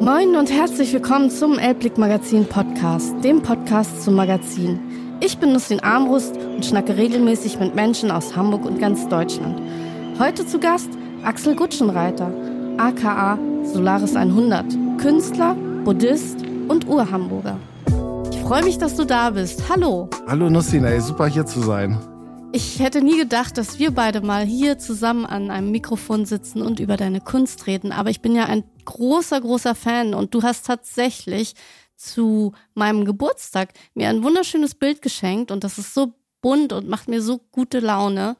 Moin und herzlich willkommen zum Elbblick Magazin Podcast, dem Podcast zum Magazin. Ich bin Nussin Armbrust und schnacke regelmäßig mit Menschen aus Hamburg und ganz Deutschland. Heute zu Gast Axel Gutschenreiter, aka Solaris 100, Künstler, Buddhist und Urhamburger. Ich freue mich, dass du da bist. Hallo. Hallo Nussin, ey, super hier zu sein. Ich hätte nie gedacht, dass wir beide mal hier zusammen an einem Mikrofon sitzen und über deine Kunst reden. Aber ich bin ja ein großer, großer Fan und du hast tatsächlich zu meinem Geburtstag mir ein wunderschönes Bild geschenkt und das ist so bunt und macht mir so gute Laune.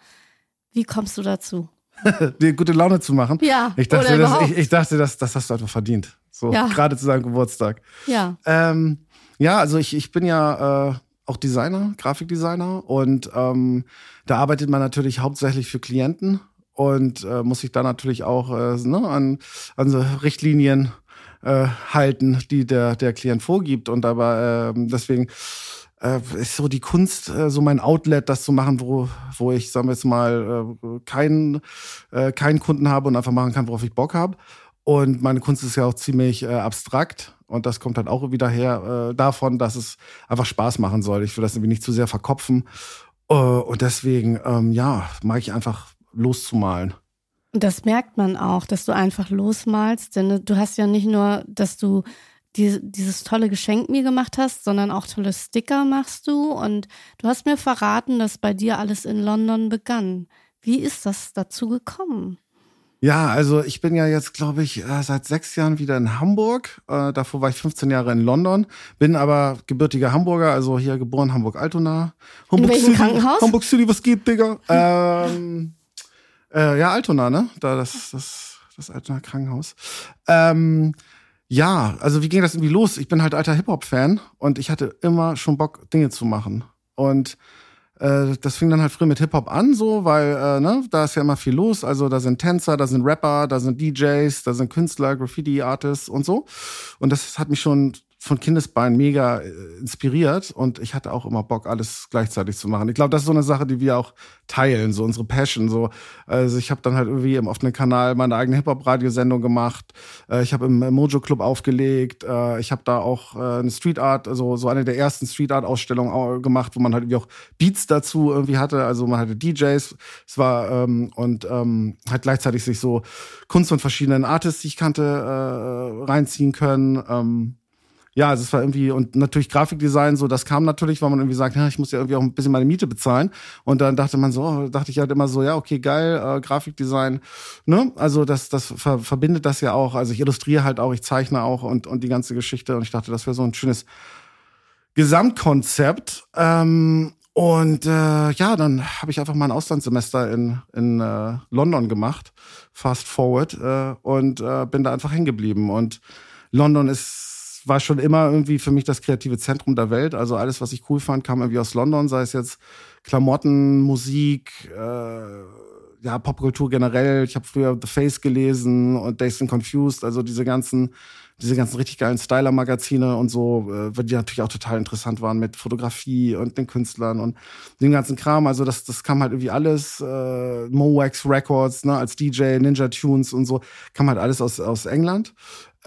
Wie kommst du dazu? dir gute Laune zu machen? Ja. Ich dachte, das, ich, ich, dachte das, das hast du einfach verdient. So, ja. gerade zu seinem Geburtstag. Ja. Ähm, ja, also ich, ich bin ja äh, auch Designer, Grafikdesigner und ähm, da arbeitet man natürlich hauptsächlich für Klienten und äh, muss sich da natürlich auch äh, ne, an, an so Richtlinien äh, halten, die der, der Klient vorgibt. Und aber äh, deswegen äh, ist so die Kunst äh, so mein Outlet, das zu machen, wo, wo ich, sagen wir jetzt mal, äh, keinen, äh, keinen Kunden habe und einfach machen kann, worauf ich Bock habe. Und meine Kunst ist ja auch ziemlich äh, abstrakt. Und das kommt halt auch wieder her äh, davon, dass es einfach Spaß machen soll. Ich will das irgendwie nicht zu sehr verkopfen. Äh, und deswegen, ähm, ja, mag ich einfach loszumalen. Das merkt man auch, dass du einfach losmalst, denn du hast ja nicht nur, dass du die, dieses tolle Geschenk mir gemacht hast, sondern auch tolle Sticker machst du und du hast mir verraten, dass bei dir alles in London begann. Wie ist das dazu gekommen? Ja, also ich bin ja jetzt, glaube ich, äh, seit sechs Jahren wieder in Hamburg. Äh, davor war ich 15 Jahre in London, bin aber gebürtiger Hamburger, also hier geboren, Hamburg-Altona. Hamburg in welchem City, Krankenhaus? Hamburg City, was geht, Digga? ähm, äh, ja, Altona, ne? Da das, das, das Altona Krankenhaus. Ähm, ja, also wie ging das irgendwie los? Ich bin halt alter Hip-Hop-Fan und ich hatte immer schon Bock, Dinge zu machen. Und äh, das fing dann halt früh mit Hip-Hop an, so, weil, äh, ne, da ist ja immer viel los. Also da sind Tänzer, da sind Rapper, da sind DJs, da sind Künstler, Graffiti-Artists und so. Und das hat mich schon von Kindesbein mega äh, inspiriert und ich hatte auch immer Bock, alles gleichzeitig zu machen. Ich glaube, das ist so eine Sache, die wir auch teilen, so unsere Passion. So, also ich habe dann halt irgendwie im offenen Kanal meine eigene Hip-Hop-Radiosendung gemacht. Äh, ich habe im Mojo Club aufgelegt. Äh, ich habe da auch eine Street Art, also so eine der ersten Street Art Ausstellungen gemacht, wo man halt irgendwie auch Beats dazu irgendwie hatte. Also man hatte DJs. Es war ähm, und ähm, halt gleichzeitig sich so Kunst von verschiedenen Artists, die ich kannte, äh, reinziehen können. Ähm, ja, also es war irgendwie, und natürlich Grafikdesign, so, das kam natürlich, weil man irgendwie sagt, ja, ich muss ja irgendwie auch ein bisschen meine Miete bezahlen. Und dann dachte man so, dachte ich halt immer so, ja, okay, geil, äh, Grafikdesign, ne? Also das, das ver verbindet das ja auch. Also ich illustriere halt auch, ich zeichne auch und, und die ganze Geschichte. Und ich dachte, das wäre so ein schönes Gesamtkonzept. Ähm, und äh, ja, dann habe ich einfach mal ein Auslandssemester in, in äh, London gemacht, fast forward, äh, und äh, bin da einfach hängen geblieben. Und London ist war schon immer irgendwie für mich das kreative Zentrum der Welt. Also alles, was ich cool fand, kam irgendwie aus London, sei es jetzt Klamotten, Musik, äh, ja, Popkultur generell. Ich habe früher The Face gelesen und Days and Confused, also diese ganzen, diese ganzen richtig geilen Styler-Magazine und so, äh, die natürlich auch total interessant waren mit Fotografie und den Künstlern und dem ganzen Kram. Also das, das kam halt irgendwie alles, äh, Mowax Records, ne, als DJ, Ninja Tunes und so, kam halt alles aus, aus England.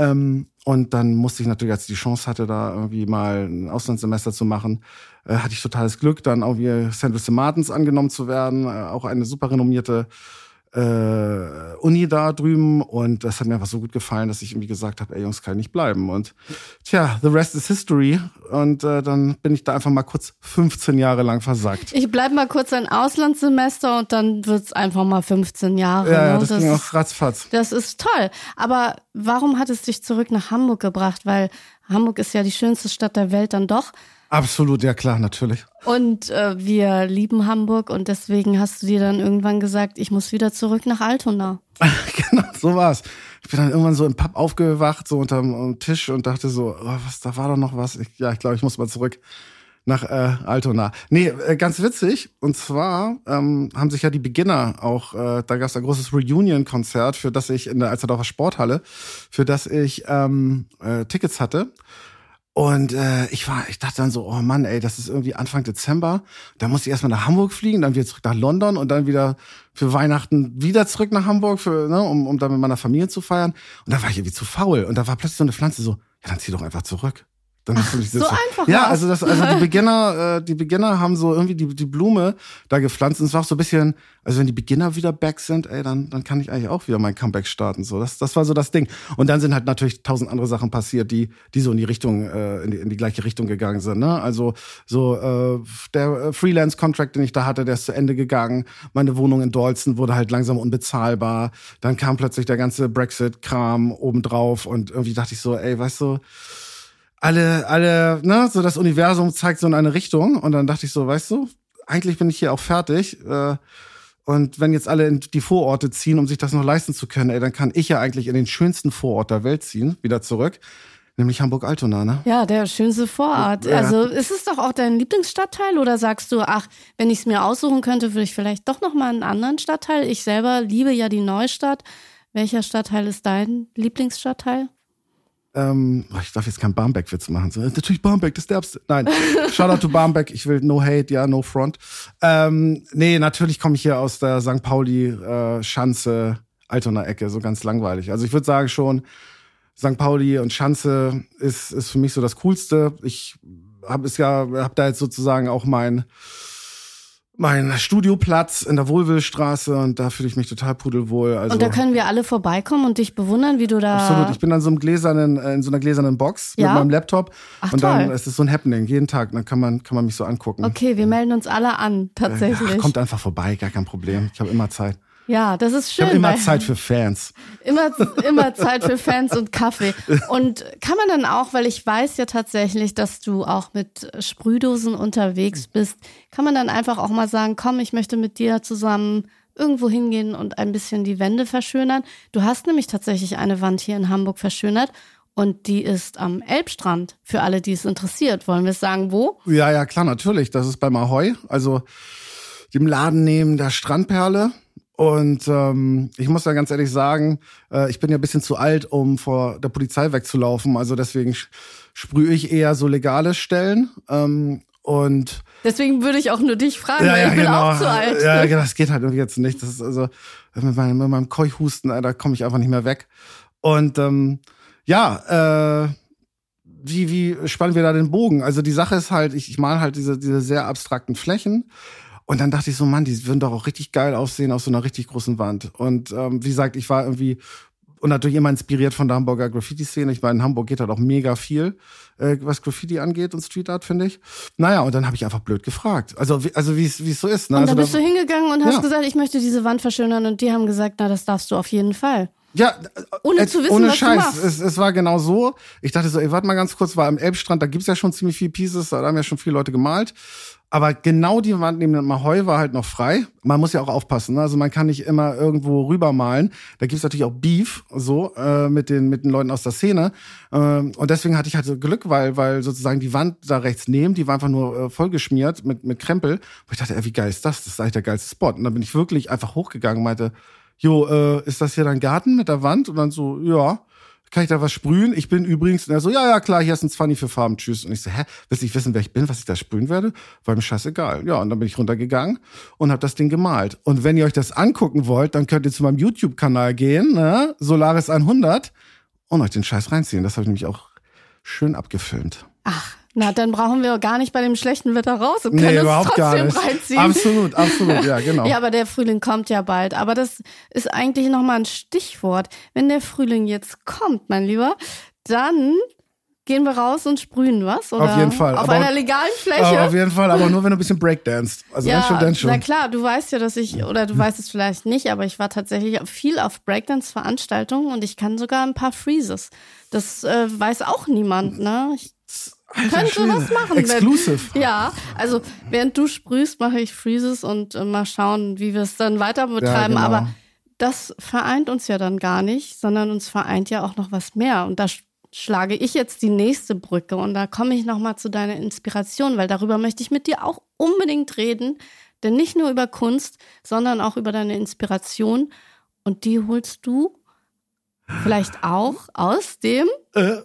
Ähm, und dann musste ich natürlich, als ich die Chance hatte, da irgendwie mal ein Auslandssemester zu machen, äh, hatte ich totales Glück, dann auch wie St. Louis Martins angenommen zu werden. Äh, auch eine super renommierte äh, Uni da drüben und das hat mir einfach so gut gefallen, dass ich irgendwie gesagt habe, ey Jungs, kann ich nicht bleiben. Und tja, the rest is history. Und äh, dann bin ich da einfach mal kurz 15 Jahre lang versagt. Ich bleib mal kurz ein Auslandssemester und dann wird's einfach mal 15 Jahre. Ja, ne? das, das ging auch ratzfatz. Das ist toll. Aber warum hat es dich zurück nach Hamburg gebracht? Weil Hamburg ist ja die schönste Stadt der Welt dann doch. Absolut, ja klar, natürlich. Und äh, wir lieben Hamburg und deswegen hast du dir dann irgendwann gesagt, ich muss wieder zurück nach Altona. genau, so war's. Ich bin dann irgendwann so im Pub aufgewacht, so unterm Tisch und dachte so, oh, was, da war doch noch was. Ich, ja, ich glaube, ich muss mal zurück nach äh, Altona. Nee, äh, ganz witzig. Und zwar ähm, haben sich ja die Beginner auch, äh, da gab es ein großes Reunion-Konzert, für das ich in der Alsterdorfer Sporthalle, für das ich ähm, äh, Tickets hatte. Und äh, ich war, ich dachte dann so, oh Mann, ey, das ist irgendwie Anfang Dezember. Da muss ich erstmal nach Hamburg fliegen, dann wieder zurück nach London und dann wieder für Weihnachten wieder zurück nach Hamburg, für, ne, um, um dann mit meiner Familie zu feiern. Und da war ich irgendwie zu faul. Und da war plötzlich so eine Pflanze so, ja, dann zieh doch einfach zurück. Dann Ach, so einfach Ja, also das, also die Beginner, äh, die Beginner haben so irgendwie die, die Blume da gepflanzt und es war auch so ein bisschen, also wenn die Beginner wieder back sind, ey, dann, dann kann ich eigentlich auch wieder mein Comeback starten. So, das, das war so das Ding. Und dann sind halt natürlich tausend andere Sachen passiert, die, die so in die Richtung, äh, in, die, in die gleiche Richtung gegangen sind. Ne? Also so äh, der Freelance-Contract, den ich da hatte, der ist zu Ende gegangen. Meine Wohnung in Dalston wurde halt langsam unbezahlbar. Dann kam plötzlich der ganze Brexit-Kram obendrauf und irgendwie dachte ich so, ey, weißt du alle, alle, ne, so das Universum zeigt so in eine Richtung. Und dann dachte ich so, weißt du, eigentlich bin ich hier auch fertig. Äh, und wenn jetzt alle in die Vororte ziehen, um sich das noch leisten zu können, ey, dann kann ich ja eigentlich in den schönsten Vorort der Welt ziehen, wieder zurück. Nämlich Hamburg-Altona, ne? Ja, der schönste Vorort. Ja. Also ist es doch auch dein Lieblingsstadtteil oder sagst du, ach, wenn ich es mir aussuchen könnte, würde ich vielleicht doch noch mal einen anderen Stadtteil? Ich selber liebe ja die Neustadt. Welcher Stadtteil ist dein Lieblingsstadtteil? Ähm, ich darf jetzt keinen Barmbek-Witz machen. So, natürlich Barmbek, das Derbste. Nein, Shoutout to Barmbek. Ich will no hate, ja, no front. Ähm, nee, natürlich komme ich hier aus der St. Pauli, äh, Schanze, Altona Ecke, so ganz langweilig. Also ich würde sagen schon, St. Pauli und Schanze ist, ist für mich so das Coolste. Ich habe es ja, habe da jetzt sozusagen auch mein mein Studioplatz in der Wohlwillstraße und da fühle ich mich total pudelwohl. Also und da können wir alle vorbeikommen und dich bewundern, wie du da. Absolut. Ich bin dann so einem gläsernen, äh, in so einer gläsernen Box ja? mit meinem Laptop. Ach, und dann toll. ist es so ein Happening jeden Tag. Dann kann man, kann man mich so angucken. Okay, wir melden uns alle an, tatsächlich. Ach, kommt einfach vorbei, gar kein Problem. Ich habe immer Zeit. Ja, das ist schön. Immer Zeit für Fans. Immer, immer Zeit für Fans und Kaffee. Und kann man dann auch, weil ich weiß ja tatsächlich, dass du auch mit Sprühdosen unterwegs bist, kann man dann einfach auch mal sagen, komm, ich möchte mit dir zusammen irgendwo hingehen und ein bisschen die Wände verschönern. Du hast nämlich tatsächlich eine Wand hier in Hamburg verschönert und die ist am Elbstrand. Für alle, die es interessiert. Wollen wir es sagen, wo? Ja, ja, klar, natürlich. Das ist beim Ahoi. Also dem Laden neben der Strandperle. Und ähm, ich muss ja ganz ehrlich sagen, äh, ich bin ja ein bisschen zu alt, um vor der Polizei wegzulaufen. Also deswegen sprühe ich eher so legale Stellen. Ähm, und deswegen würde ich auch nur dich fragen, ja, weil ja, ich bin genau. auch zu alt. Ja, ja, das geht halt irgendwie jetzt nicht. Das ist also mit meinem, mit meinem Keuchhusten, da komme ich einfach nicht mehr weg. Und ähm, ja, äh, wie, wie spannen wir da den Bogen? Also die Sache ist halt, ich, ich mal halt diese, diese sehr abstrakten Flächen und dann dachte ich so, Mann, die würden doch auch richtig geil aussehen auf so einer richtig großen Wand. Und ähm, wie gesagt, ich war irgendwie und natürlich immer inspiriert von der Hamburger Graffiti-Szene. Ich meine, in Hamburg geht halt auch mega viel, äh, was Graffiti angeht und Street Art, finde ich. Naja, und dann habe ich einfach blöd gefragt. Also, wie, also wie es so ist. Ne? Und dann also, bist da, du hingegangen und hast ja. gesagt, ich möchte diese Wand verschönern. Und die haben gesagt, na, das darfst du auf jeden Fall. Ja, ohne äh, zu wissen, ohne was Scheiß. Du machst. Es, es war genau so. Ich dachte so, ey, warte mal ganz kurz, war am Elbstrand, da gibt's ja schon ziemlich viele Pieces, da haben ja schon viele Leute gemalt. Aber genau die Wand neben dem Mahoi war halt noch frei. Man muss ja auch aufpassen. Ne? Also man kann nicht immer irgendwo rübermalen. Da gibt's natürlich auch Beef so äh, mit den mit den Leuten aus der Szene. Ähm, und deswegen hatte ich halt so Glück, weil weil sozusagen die Wand da rechts neben, die war einfach nur äh, vollgeschmiert mit mit Krempel. Und ich dachte, ey, wie geil ist das? Das ist eigentlich der geilste Spot. Und dann bin ich wirklich einfach hochgegangen und meinte, jo, äh, ist das hier dein Garten mit der Wand? Und dann so, ja kann ich da was sprühen? Ich bin übrigens, und er so, ja, ja, klar, hier ist ein 20 für Farben, tschüss. Und ich so, hä, willst du nicht wissen, wer ich bin, was ich da sprühen werde? War mir scheißegal. Ja, und dann bin ich runtergegangen und habe das Ding gemalt. Und wenn ihr euch das angucken wollt, dann könnt ihr zu meinem YouTube-Kanal gehen, ne? Solaris 100 und euch den Scheiß reinziehen. Das habe ich nämlich auch schön abgefilmt. Ach, na, dann brauchen wir gar nicht bei dem schlechten Wetter raus und können nee, überhaupt gar nicht. reinziehen. Absolut, absolut, ja, genau. ja, aber der Frühling kommt ja bald. Aber das ist eigentlich nochmal ein Stichwort. Wenn der Frühling jetzt kommt, mein Lieber, dann gehen wir raus und sprühen was? Oder auf jeden Fall. Auf aber, einer legalen Fläche? auf jeden Fall, aber nur wenn du ein bisschen Breakdanced. Also ja, schon, dann schon. Na klar, du weißt ja, dass ich, oder du weißt es vielleicht nicht, aber ich war tatsächlich viel auf Breakdance-Veranstaltungen und ich kann sogar ein paar Freezes. Das äh, weiß auch niemand, ne? Ich, könnte Schwede. was machen. Exclusive. Wenn, ja, also während du sprühst, mache ich Freezes und äh, mal schauen, wie wir es dann weiter betreiben. Ja, genau. Aber das vereint uns ja dann gar nicht, sondern uns vereint ja auch noch was mehr. Und da schlage ich jetzt die nächste Brücke und da komme ich nochmal zu deiner Inspiration, weil darüber möchte ich mit dir auch unbedingt reden. Denn nicht nur über Kunst, sondern auch über deine Inspiration. Und die holst du vielleicht auch aus dem äh,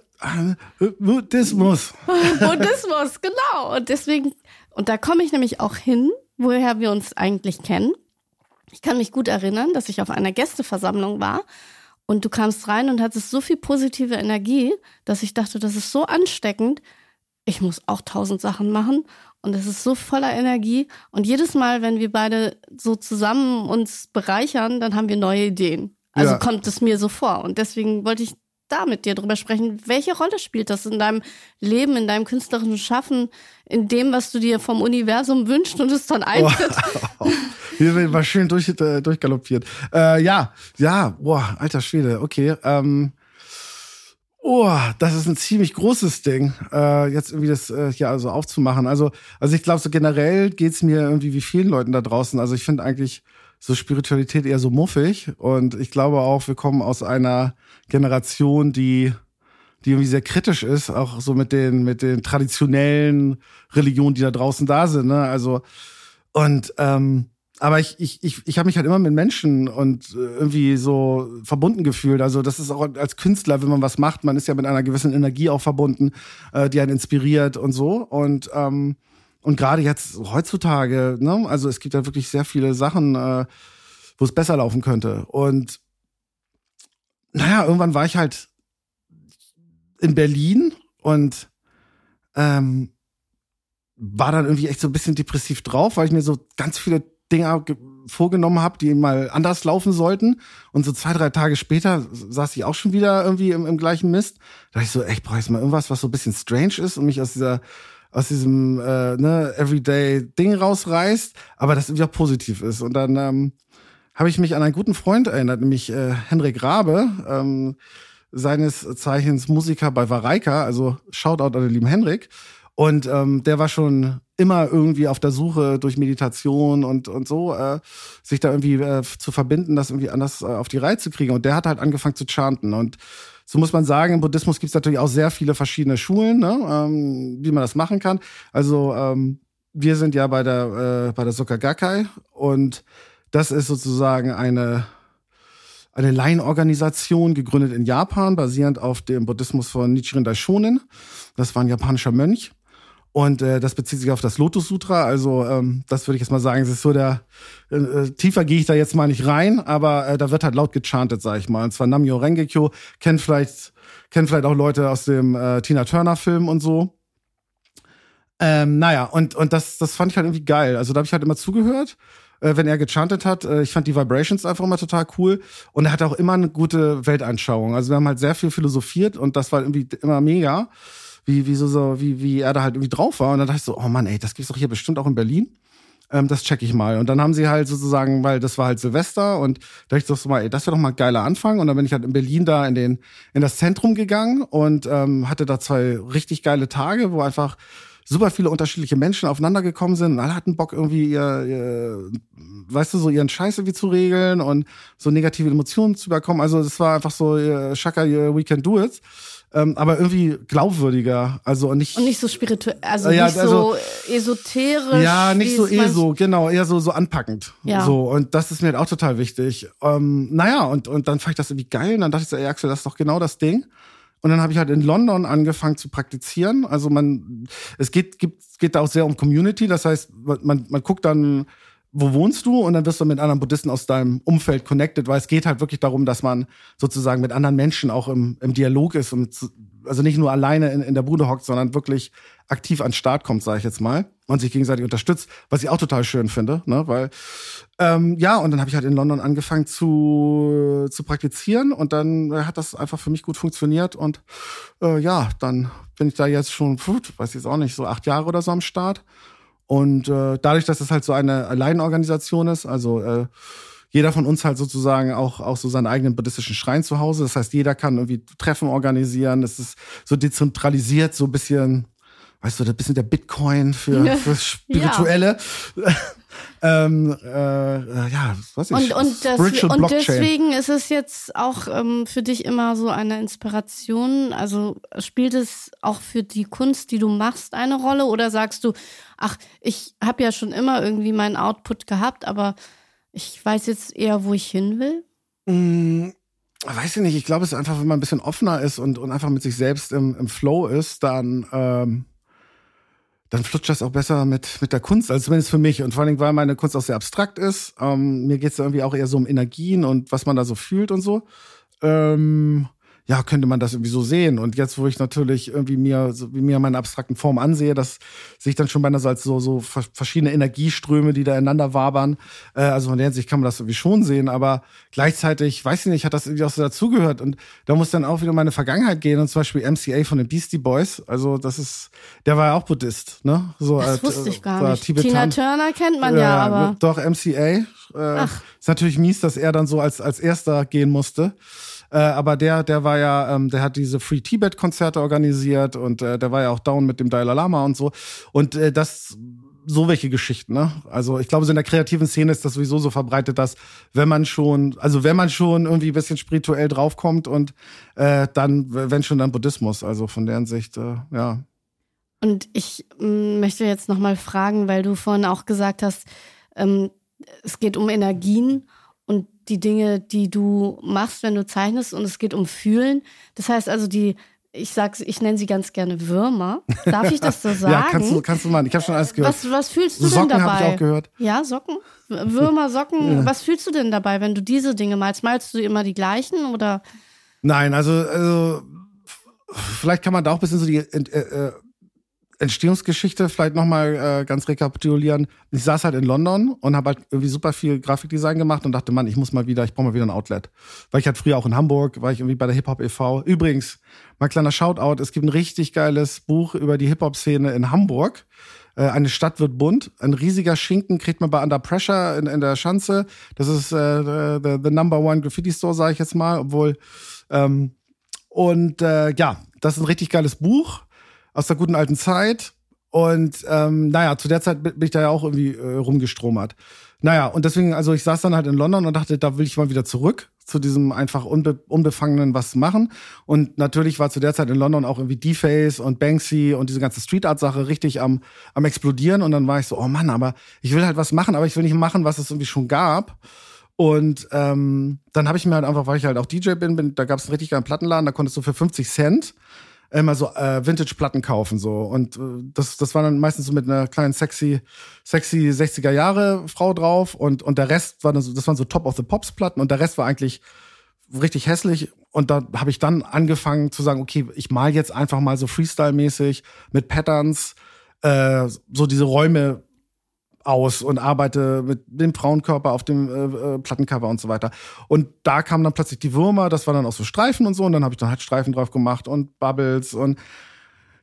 Buddhismus. Buddhismus, genau. Und deswegen, und da komme ich nämlich auch hin, woher wir uns eigentlich kennen. Ich kann mich gut erinnern, dass ich auf einer Gästeversammlung war und du kamst rein und hattest so viel positive Energie, dass ich dachte, das ist so ansteckend. Ich muss auch tausend Sachen machen und es ist so voller Energie. Und jedes Mal, wenn wir beide so zusammen uns bereichern, dann haben wir neue Ideen. Also ja. kommt es mir so vor. Und deswegen wollte ich da mit dir drüber sprechen. Welche Rolle spielt das in deinem Leben, in deinem künstlerischen Schaffen, in dem, was du dir vom Universum wünschst und es dann eintritt? Oh, wir war schön durch, äh, durchgaloppiert. Äh, ja, ja, boah, alter Schwede, okay. Ähm, oh, das ist ein ziemlich großes Ding, äh, jetzt irgendwie das äh, hier also aufzumachen. Also, also ich glaube, so generell geht's mir irgendwie wie vielen Leuten da draußen. Also ich finde eigentlich so Spiritualität eher so muffig. Und ich glaube auch, wir kommen aus einer Generation, die, die irgendwie sehr kritisch ist, auch so mit den, mit den traditionellen Religionen, die da draußen da sind. Ne? Also, und ähm, aber ich, ich, ich, ich habe mich halt immer mit Menschen und äh, irgendwie so verbunden gefühlt. Also das ist auch als Künstler, wenn man was macht, man ist ja mit einer gewissen Energie auch verbunden, äh, die einen inspiriert und so. Und ähm, und gerade jetzt heutzutage, ne, also es gibt ja wirklich sehr viele Sachen, äh, wo es besser laufen könnte. Und naja, irgendwann war ich halt in Berlin und ähm, war dann irgendwie echt so ein bisschen depressiv drauf, weil ich mir so ganz viele Dinge vorgenommen habe, die mal anders laufen sollten. Und so zwei, drei Tage später saß ich auch schon wieder irgendwie im, im gleichen Mist. Da dachte ich so, echt, brauche ich mal irgendwas, was so ein bisschen strange ist und mich aus dieser aus diesem äh, ne, Everyday-Ding rausreißt, aber das irgendwie auch positiv ist. Und dann ähm, habe ich mich an einen guten Freund erinnert, nämlich äh, Henrik Rabe, ähm, seines Zeichens Musiker bei Vareika, also Shoutout an den lieben Henrik. Und ähm, der war schon immer irgendwie auf der Suche durch Meditation und, und so, äh, sich da irgendwie äh, zu verbinden, das irgendwie anders äh, auf die Reihe zu kriegen. Und der hat halt angefangen zu chanten. Und so muss man sagen, im Buddhismus gibt es natürlich auch sehr viele verschiedene Schulen, ne, ähm, wie man das machen kann. Also ähm, wir sind ja bei der, äh, bei der Soka Gakkai und das ist sozusagen eine, eine Laienorganisation, gegründet in Japan, basierend auf dem Buddhismus von Nichiren Daishonin. Das war ein japanischer Mönch. Und äh, das bezieht sich auf das Lotus Sutra. Also ähm, das würde ich jetzt mal sagen, es ist so der äh, äh, tiefer gehe ich da jetzt mal nicht rein, aber äh, da wird halt laut gechantet, sag ich mal. Und zwar Namyo Rengekyo kennt vielleicht kennt vielleicht auch Leute aus dem äh, Tina Turner Film und so. Ähm, naja, und und das das fand ich halt irgendwie geil. Also da habe ich halt immer zugehört, äh, wenn er gechantet hat. Äh, ich fand die Vibrations einfach immer total cool und er hatte auch immer eine gute Weltanschauung. Also wir haben halt sehr viel philosophiert und das war irgendwie immer mega wie, wie so, so, wie, wie er da halt irgendwie drauf war. Und dann dachte ich so, oh Mann, ey, das gibt's doch hier bestimmt auch in Berlin. Ähm, das check ich mal. Und dann haben sie halt sozusagen, weil das war halt Silvester und da dachte ich so mal, ey, das wäre doch mal ein geiler Anfang. Und dann bin ich halt in Berlin da in den, in das Zentrum gegangen und ähm, hatte da zwei richtig geile Tage, wo einfach super viele unterschiedliche Menschen aufeinander gekommen sind und alle hatten Bock irgendwie ihr, ihr weißt du, so ihren Scheiß irgendwie zu regeln und so negative Emotionen zu bekommen. Also es war einfach so, Shaka, we can do it ähm, aber irgendwie glaubwürdiger. Also nicht und nicht so spirituell, also ja, nicht also, so esoterisch. Ja, nicht so eh so, genau, eher so so anpackend. Ja. So und das ist mir halt auch total wichtig. Ähm, naja und und dann fand ich das irgendwie geil und dann dachte ich so, ey Axel, das ist doch genau das Ding. Und dann habe ich halt in London angefangen zu praktizieren. Also man, es geht, gibt, geht da auch sehr um Community. Das heißt, man, man guckt dann wo wohnst du? Und dann wirst du mit anderen Buddhisten aus deinem Umfeld connected, weil es geht halt wirklich darum, dass man sozusagen mit anderen Menschen auch im, im Dialog ist und also nicht nur alleine in, in der Bude hockt, sondern wirklich aktiv an den Start kommt, sage ich jetzt mal, und sich gegenseitig unterstützt, was ich auch total schön finde, ne? Weil ähm, ja, und dann habe ich halt in London angefangen zu zu praktizieren und dann hat das einfach für mich gut funktioniert und äh, ja, dann bin ich da jetzt schon, weiß ich jetzt auch nicht, so acht Jahre oder so am Start und äh, dadurch, dass es halt so eine Alleinorganisation ist, also äh, jeder von uns halt sozusagen auch, auch so seinen eigenen buddhistischen Schrein zu Hause. Das heißt, jeder kann irgendwie Treffen organisieren. Es ist so dezentralisiert, so ein bisschen, weißt du, ein bisschen der Bitcoin für, für Spirituelle. Ja. ähm, äh, ja, was ich. Und, und, das, und deswegen ist es jetzt auch ähm, für dich immer so eine Inspiration. Also spielt es auch für die Kunst, die du machst, eine Rolle? Oder sagst du, ach, ich habe ja schon immer irgendwie meinen Output gehabt, aber ich weiß jetzt eher, wo ich hin will? Mm, weiß ich nicht, ich glaube, es ist einfach, wenn man ein bisschen offener ist und, und einfach mit sich selbst im, im Flow ist, dann, ähm, dann flutscht das auch besser mit, mit der Kunst, also zumindest für mich. Und vor allen Dingen, weil meine Kunst auch sehr abstrakt ist. Ähm, mir geht es irgendwie auch eher so um Energien und was man da so fühlt und so. Ähm, ja, könnte man das irgendwie so sehen. Und jetzt, wo ich natürlich irgendwie mir, so wie mir meine abstrakten Form ansehe, das sehe ich dann schon beinahe so als so, so verschiedene Energieströme, die da ineinander wabern. Äh, also von der Hinsicht kann man das irgendwie schon sehen, aber gleichzeitig, weiß ich nicht, hat das irgendwie auch so dazugehört. Und da muss dann auch wieder meine Vergangenheit gehen und zum Beispiel MCA von den Beastie Boys. Also das ist, der war ja auch Buddhist, ne? So, das äh, wusste ich gar nicht. Tibetan. Tina Turner kennt man ja, ja aber. Doch, MCA. Äh, ist natürlich mies, dass er dann so als, als erster gehen musste. Äh, aber der, der war ja, ähm, der hat diese Free Tibet Konzerte organisiert und äh, der war ja auch down mit dem Dalai Lama und so. Und äh, das so welche Geschichten, ne? Also ich glaube, so in der kreativen Szene ist das sowieso so verbreitet, dass wenn man schon, also wenn man schon irgendwie ein bisschen spirituell draufkommt und äh, dann, wenn schon dann Buddhismus, also von deren Sicht, äh, ja. Und ich mm, möchte jetzt nochmal fragen, weil du vorhin auch gesagt hast, ähm, es geht um Energien die Dinge, die du machst, wenn du zeichnest und es geht um Fühlen. Das heißt also, die, ich sag's, ich nenne sie ganz gerne Würmer. Darf ich das so sagen? ja, kannst du, kannst du mal. Ich habe schon alles gehört. Was, was fühlst du Socken denn dabei? Socken ich auch gehört. Ja, Socken? Würmer, Socken. Ja. Was fühlst du denn dabei, wenn du diese Dinge malst? Malst du immer die gleichen oder? Nein, also, also vielleicht kann man da auch ein bisschen so die äh, äh Entstehungsgeschichte vielleicht nochmal äh, ganz rekapitulieren. Ich saß halt in London und habe halt irgendwie super viel Grafikdesign gemacht und dachte, Mann, ich muss mal wieder, ich brauche mal wieder ein Outlet. Weil ich halt früher auch in Hamburg, war ich irgendwie bei der Hip-Hop e.V. Übrigens, mal kleiner Shoutout, es gibt ein richtig geiles Buch über die Hip-Hop-Szene in Hamburg. Äh, eine Stadt wird bunt. Ein riesiger Schinken kriegt man bei Under Pressure in, in der Schanze. Das ist äh, the, the number one Graffiti Store, sage ich jetzt mal, obwohl ähm, und äh, ja, das ist ein richtig geiles Buch aus der guten alten Zeit. Und ähm, naja, zu der Zeit bin ich da ja auch irgendwie äh, rumgestromert. Naja, und deswegen, also ich saß dann halt in London und dachte, da will ich mal wieder zurück zu diesem einfach unbe unbefangenen was machen. Und natürlich war zu der Zeit in London auch irgendwie D-Face und Banksy und diese ganze Street Art Sache richtig am, am explodieren. Und dann war ich so, oh Mann, aber ich will halt was machen, aber ich will nicht machen, was es irgendwie schon gab. Und ähm, dann habe ich mir halt einfach, weil ich halt auch DJ bin, bin da gab es einen richtig geilen Plattenladen, da konntest du für 50 Cent immer so äh, Vintage-Platten kaufen so. Und äh, das das war dann meistens so mit einer kleinen sexy sexy 60er Jahre Frau drauf. Und und der Rest war dann so das waren so Top of the Pops Platten und der Rest war eigentlich richtig hässlich. Und da habe ich dann angefangen zu sagen okay ich mal jetzt einfach mal so Freestyle mäßig mit Patterns äh, so diese Räume aus und arbeite mit dem Frauenkörper auf dem äh, äh, Plattencover und so weiter. Und da kamen dann plötzlich die Würmer, das war dann auch so Streifen und so, und dann habe ich dann halt Streifen drauf gemacht und Bubbles und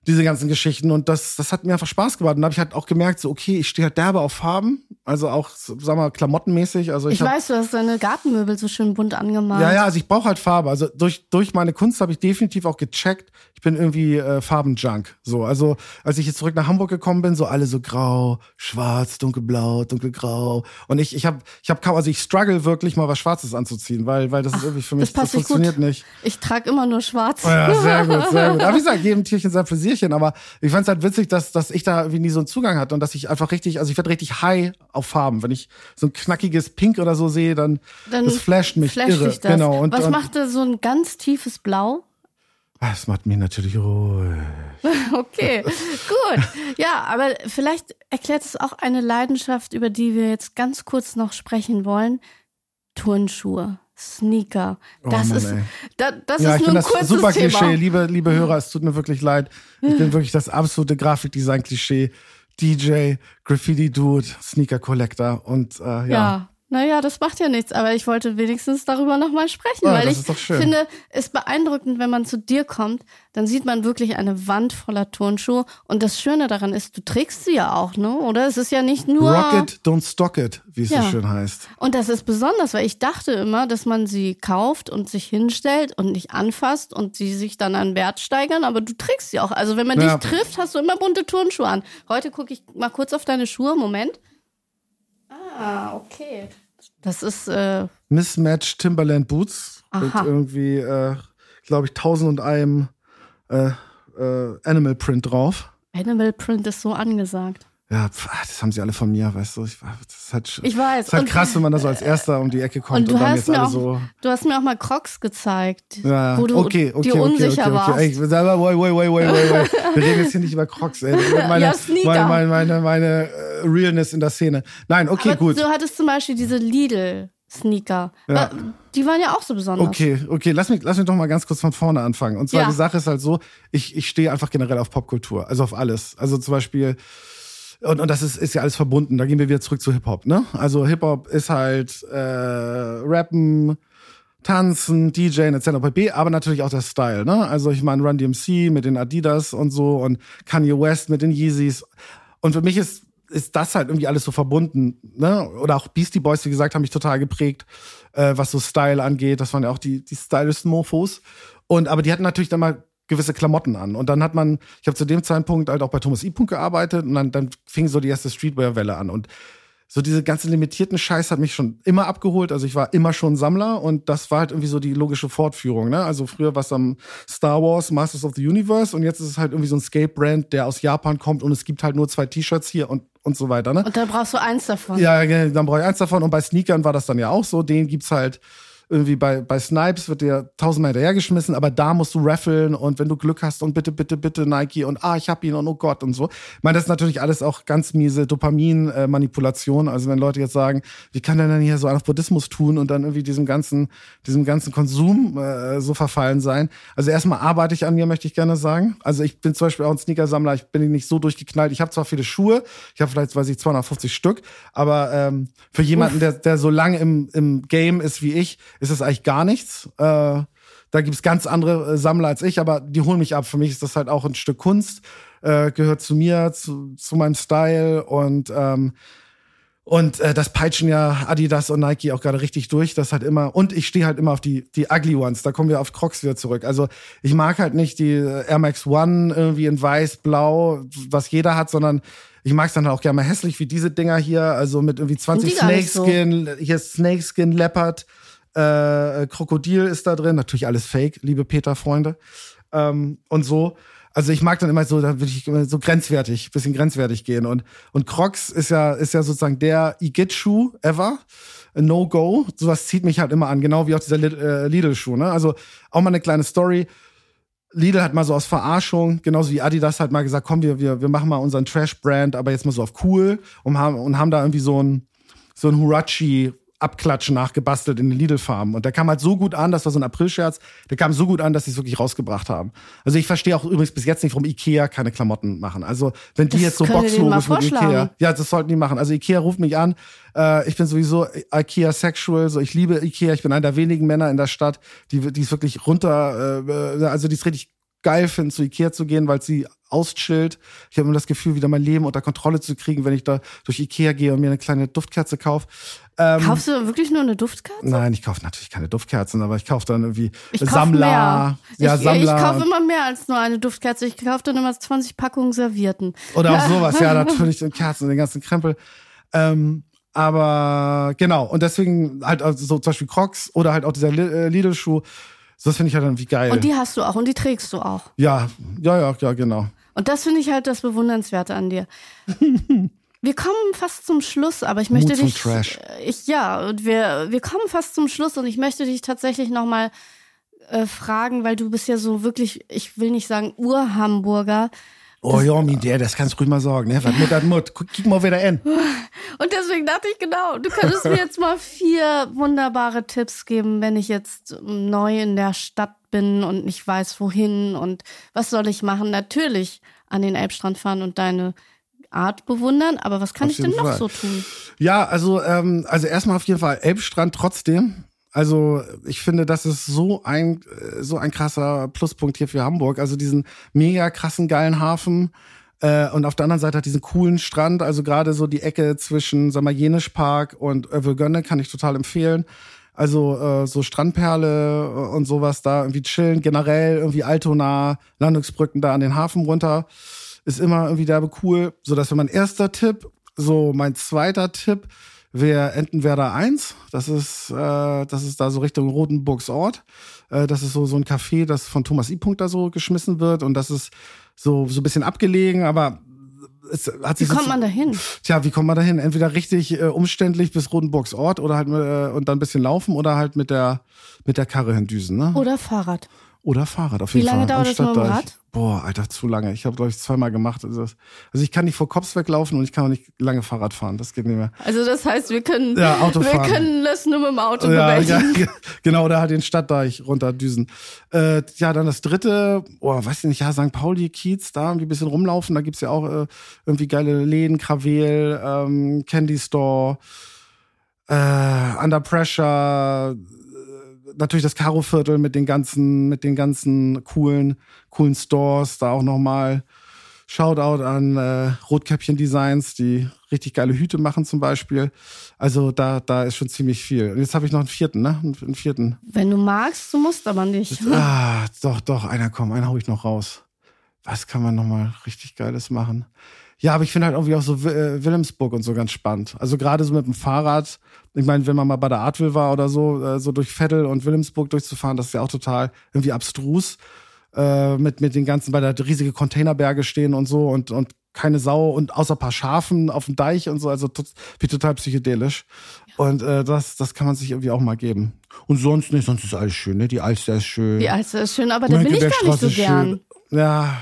diese ganzen Geschichten und das, das hat mir einfach Spaß gemacht. Und da habe ich halt auch gemerkt, so okay, ich stehe halt derbe auf Farben, also auch, sag mal, klamottenmäßig. Also ich, ich hab, weiß, du hast deine Gartenmöbel so schön bunt angemalt. Ja, ja, also ich brauche halt Farbe. Also durch, durch meine Kunst habe ich definitiv auch gecheckt, bin irgendwie äh, Farbenjunk. So, also als ich jetzt zurück nach Hamburg gekommen bin, so alle so grau, schwarz, dunkelblau, dunkelgrau. Und ich, ich habe, ich habe kaum, also ich struggle wirklich mal was Schwarzes anzuziehen, weil, weil das Ach, ist irgendwie für mich, das, das funktioniert gut. nicht. Ich trage immer nur schwarz. Oh ja, sehr gut, sehr gut. Aber wie gesagt, jedem Tierchen sein Pläsier Bierchen, aber ich fand es halt witzig, dass, dass ich da irgendwie nie so einen Zugang hatte und dass ich einfach richtig, also ich werde richtig high auf Farben. Wenn ich so ein knackiges Pink oder so sehe, dann, dann das flasht mich flasht irre. Das. Genau. Und, Was und, macht so ein ganz tiefes Blau? Ah, das macht mich natürlich ruhig. okay, gut. Ja, aber vielleicht erklärt es auch eine Leidenschaft, über die wir jetzt ganz kurz noch sprechen wollen. Turnschuhe. Sneaker. Oh das oh Mann, ist, da, das ja, ist ich nur ein das super Thema. Klischee. Liebe, liebe Hörer, es tut mir wirklich leid. Ich bin wirklich das absolute Grafikdesign-Klischee. DJ, Graffiti-Dude, Sneaker-Collector und äh, ja. ja. Naja, das macht ja nichts, aber ich wollte wenigstens darüber nochmal sprechen, ja, weil ich finde, es beeindruckend, wenn man zu dir kommt, dann sieht man wirklich eine Wand voller Turnschuhe und das Schöne daran ist, du trägst sie ja auch, ne? Oder es ist ja nicht nur Rock it, don't stock it, wie es ja. so schön heißt. Und das ist besonders, weil ich dachte immer, dass man sie kauft und sich hinstellt und nicht anfasst und sie sich dann an Wert steigern, aber du trägst sie auch. Also wenn man ja. dich trifft, hast du immer bunte Turnschuhe an. Heute gucke ich mal kurz auf deine Schuhe, Moment. Ah, okay. Das ist. Äh Mismatch Timberland Boots. Aha. Mit irgendwie, äh, glaube ich, tausend und einem äh, äh, Animal Print drauf. Animal Print ist so angesagt. Ja, pf, das haben sie alle von mir, weißt du. Ich, das ist halt, Ich weiß. Das ist halt Und- krass, wenn man da so als Erster um die Ecke kommt Und und, du dann hast jetzt mir alle auch, so. du hast mir auch mal Crocs gezeigt, Ja, wo du okay, okay, dir okay, unsicher okay, okay. warst. Ey, wait, wait, wait, wait, wait, wait. Wir reden jetzt hier nicht über Crocs, ey. Meine, Ja, meine, meine, meine, meine äh, Realness in der Szene. Nein, okay, Aber gut. du hattest zum Beispiel diese Lidl-Sneaker. Ja. Die waren ja auch so besonders. Okay, okay, lass mich, lass mich doch mal ganz kurz von vorne anfangen. Und zwar Ja. die Sache ist halt so, ich, ich stehe einfach generell auf Popkultur, also auf alles. Also zum Beispiel, und, und das ist, ist ja alles verbunden. Da gehen wir wieder zurück zu Hip-Hop, ne? Also Hip-Hop ist halt äh, Rappen, Tanzen, DJen etc. pp, aber natürlich auch der Style, ne? Also ich meine Run DMC mit den Adidas und so und Kanye West mit den Yeezys. Und für mich ist ist das halt irgendwie alles so verbunden, ne? Oder auch Beastie Boys, wie gesagt, haben mich total geprägt, äh, was so Style angeht. Das waren ja auch die die stylischen Mofos. Und aber die hatten natürlich dann mal gewisse Klamotten an. Und dann hat man, ich habe zu dem Zeitpunkt halt auch bei Thomas I. gearbeitet und dann, dann fing so die erste Streetwear-Welle an. Und so diese ganzen limitierten Scheiß hat mich schon immer abgeholt. Also ich war immer schon Sammler und das war halt irgendwie so die logische Fortführung. Ne? Also früher war es am Star Wars, Masters of the Universe und jetzt ist es halt irgendwie so ein Skate-Brand, der aus Japan kommt und es gibt halt nur zwei T-Shirts hier und, und so weiter. Ne? Und dann brauchst du eins davon. Ja, genau, dann brauche ich eins davon. Und bei Sneakern war das dann ja auch so. Den gibt's halt irgendwie bei, bei Snipes wird dir tausendmal hinterhergeschmissen, aber da musst du raffeln und wenn du Glück hast und bitte, bitte, bitte Nike und ah, ich hab ihn und oh Gott und so. Ich meine, das ist natürlich alles auch ganz miese Dopamin-Manipulation. Also wenn Leute jetzt sagen, wie kann der denn hier so auf Buddhismus tun und dann irgendwie diesem ganzen, diesem ganzen Konsum äh, so verfallen sein. Also erstmal arbeite ich an mir, möchte ich gerne sagen. Also ich bin zum Beispiel auch ein Sneakersammler, ich bin nicht so durchgeknallt. Ich habe zwar viele Schuhe, ich habe vielleicht, weiß ich, 250 Stück, aber ähm, für jemanden, der, der so lange im, im Game ist wie ich, ist das eigentlich gar nichts. Äh, da gibt's ganz andere äh, Sammler als ich, aber die holen mich ab. Für mich ist das halt auch ein Stück Kunst, äh, gehört zu mir, zu, zu meinem Style und ähm, und äh, das peitschen ja Adidas und Nike auch gerade richtig durch. Das halt immer und ich stehe halt immer auf die die ugly ones. Da kommen wir auf Crocs wieder zurück. Also ich mag halt nicht die äh, Air Max One irgendwie in weiß, blau, was jeder hat, sondern ich mag es dann auch gerne mal hässlich wie diese Dinger hier, also mit irgendwie 20 die gar nicht so. Snakeskin, hier ist Snakeskin Leopard, äh, Krokodil ist da drin, natürlich alles Fake, liebe Peter-Freunde. Ähm, und so. Also ich mag dann immer so, da würde ich immer so grenzwertig, bisschen grenzwertig gehen. Und, und Crocs ist ja, ist ja sozusagen der I-Get-Schuh ever. No-Go. Sowas zieht mich halt immer an, genau wie auch dieser äh, Lidl-Schuh. Ne? Also auch mal eine kleine Story. Lidl hat mal so aus Verarschung, genauso wie Adidas hat mal gesagt, komm, wir, wir, wir machen mal unseren Trash-Brand, aber jetzt mal so auf cool und haben, und haben da irgendwie so ein, so ein Hurachi Abklatschen nachgebastelt in den Lidl-Farmen. Und der kam halt so gut an, das war so ein Aprilscherz, der kam so gut an, dass sie es wirklich rausgebracht haben. Also ich verstehe auch übrigens bis jetzt nicht, warum Ikea keine Klamotten machen. Also wenn die Das jetzt so Boxlogos mit Ikea, ja, das sollten die machen. Also Ikea ruft mich an. Äh, ich bin sowieso Ikea sexual, so ich liebe Ikea. Ich bin einer der wenigen Männer in der Stadt, die die es wirklich runter, äh, also die es richtig geil finden, zu Ikea zu gehen, weil sie auschillt. Ich habe immer das Gefühl, wieder mein Leben unter Kontrolle zu kriegen, wenn ich da durch Ikea gehe und mir eine kleine Duftkerze kaufe. Ähm, Kaufst du wirklich nur eine Duftkerze? Nein, ich kaufe natürlich keine Duftkerzen, aber ich kaufe dann irgendwie Ich Sammler. Ja, ich, Sammler. Ich kaufe immer mehr als nur eine Duftkerze. Ich kaufe dann immer 20 Packungen Servierten. Oder auch sowas, ja, natürlich den Kerzen und den ganzen Krempel. Ähm, aber genau, und deswegen halt also so zum Beispiel Crocs oder halt auch dieser äh, Lidl-Schuh. So, das finde ich halt dann wie geil. Und die hast du auch und die trägst du auch. ja, ja, ja, ja, genau. Und das finde ich halt das Bewundernswerte an dir. Wir kommen fast zum Schluss, aber ich möchte Mut zum dich. Trash. äh, Ich, ja, und wir, wir kommen fast zum Schluss und ich möchte dich tatsächlich nochmal äh, fragen, weil du bist ja so wirklich, ich will nicht sagen Ur-Hamburger. Oh ja, mi der, das kannst du ruhig mal sagen, ne? Was Mut hat Mut. Guck, mal wieder in. Und deswegen dachte ich, genau, du könntest mir jetzt mal vier wunderbare Tipps geben, wenn ich jetzt ähm, neu in der Stadt bin und nicht weiß, wohin und was soll ich machen. Natürlich an den Elbstrand fahren und deine Art bewundern, aber was kann Auf ich denn noch Fall. so tun? Ja, also, ähm, also erstmal auf jeden Fall Elbstrand trotzdem. Also ich finde, das ist so ein äh, so ein krasser Pluspunkt hier für Hamburg. Also diesen mega krassen geilen Hafen äh, und auf der anderen Seite hat diesen coolen Strand. Also gerade so die Ecke zwischen, sag mal, Jenischpark und Övelgönne kann ich total empfehlen. Also äh, so Strandperle äh, und sowas da irgendwie chillen. Generell irgendwie Altona, Landungsbrücken da an den Hafen runter ist immer irgendwie derbe cool. So, das wäre mein erster Tipp. So, mein zweiter Tipp wäre Entenwerder 1. Das ist, äh, das ist da so Richtung Rotenburgs Ort. Äh, das ist so, so ein Café, das von Thomas I. Punkt da so geschmissen wird. Und das ist so, so ein bisschen abgelegen, aber es hat Wie sich kommt so- man da hin? Tja, wie kommt man da hin? Entweder richtig äh, umständlich bis Rotenburgs Ort oder halt äh, und dann ein bisschen laufen oder halt mit der mit der Karre hindüsen, ne? Oder Fahrrad? Oder Fahrrad auf Wie jeden lange Fall. dauert das mit dem. Rad? Boah, Alter, zu lange. Ich habe glaube ich zweimal gemacht. Also, also ich kann nicht vor Kops weglaufen und ich kann auch nicht lange Fahrrad fahren. Das geht nicht mehr. Also das heißt, wir können, Ja, Auto wir können das nur mit dem Auto Ja, ja, genau, oder halt den Stadtdeich runterdüsen. Äh, ja, dann das dritte, oh, weiß ich nicht, ja, St. Pauli, Kiez, da irgendwie ein bisschen rumlaufen. Da gibt's ja auch äh, irgendwie geile Läden, Krawel, ähm, Candy Store, äh, Under Pressure, natürlich das Karo-Viertel mit den ganzen, mit den ganzen coolen, coolen Stores, da auch nochmal Shoutout an äh, Rotkäppchen Designs, die richtig geile Hüte machen zum Beispiel. Also da, da ist schon ziemlich viel. Und jetzt habe ich noch einen vierten, ne? Einen vierten. Wenn du magst, du musst aber nicht. Ah, doch, doch, einer komm, einen hau ich noch raus. Was kann man nochmal richtig Geiles machen? Ja, aber ich finde halt irgendwie auch so äh, Wilhelmsburg und so ganz spannend. Also gerade so mit dem Fahrrad. Ich meine, wenn man mal bei der Artwill war oder so, äh, so durch Vettel und Wilhelmsburg durchzufahren, das ist ja auch total irgendwie abstrus. Äh, mit, mit den ganzen, weil da riesige Containerberge stehen und so und, und keine Sau und außer ein paar Schafen auf dem Deich und so, also wie total psychedelisch. Und äh, das, das kann man sich irgendwie auch mal geben. Und sonst nicht, sonst ist alles schön, ne? Die Alster ist schön. Die Alster ist schön, aber da bin ich gar nicht so gern. Ja,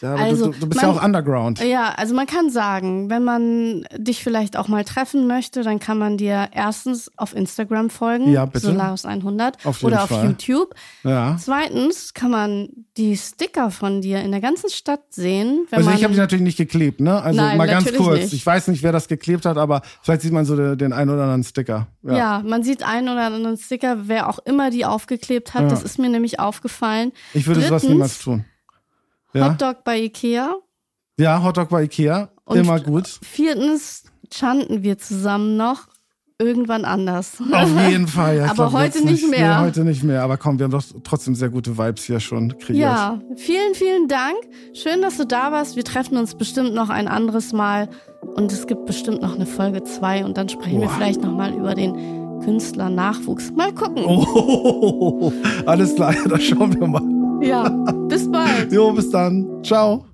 ja aber Also, du, du, bist ja man- auch Underground. Ja, also man kann sagen, wenn man dich vielleicht auch mal treffen möchte, dann kann man dir erstens auf Instagram folgen, Ja, bitte. Solaris100 Auf oder auf Fall. YouTube. Ja. Zweitens kann man die Sticker von dir in der ganzen Stadt sehen. Also ich habe die natürlich nicht geklebt, ne? Also Nein, mal ganz kurz. nicht. Ich weiß nicht, wer das geklebt hat, aber vielleicht sieht man so den, den einen oder anderen Sticker. Ja. ja. man sieht einen oder anderen Sticker, wer auch immer die aufgeklebt hat. Ja. Das ist mir nämlich aufgefallen. Ich würde sowas Drittens, niemals tun. Ja, Hotdog bei Ikea. ja Hotdog bei Ikea, Und- immer gut. Viertens chanten wir zusammen noch irgendwann anders. Auf jeden Fall. Ja, Aber heute nicht mehr. Nee, heute nicht mehr. Aber komm, wir haben doch trotzdem sehr gute Vibes hier schon kreiert. Ja, vielen, vielen Dank. Schön, dass du da warst. Wir treffen uns bestimmt noch ein anderes Mal. Und es gibt bestimmt noch eine Folge 2 und dann sprechen wir Boah. vielleicht nochmal über den Künstler Nachwuchs. Mal gucken. Oh, alles klar, da schauen wir mal. Ja, bis bald. Jo, bis dann. Ciao.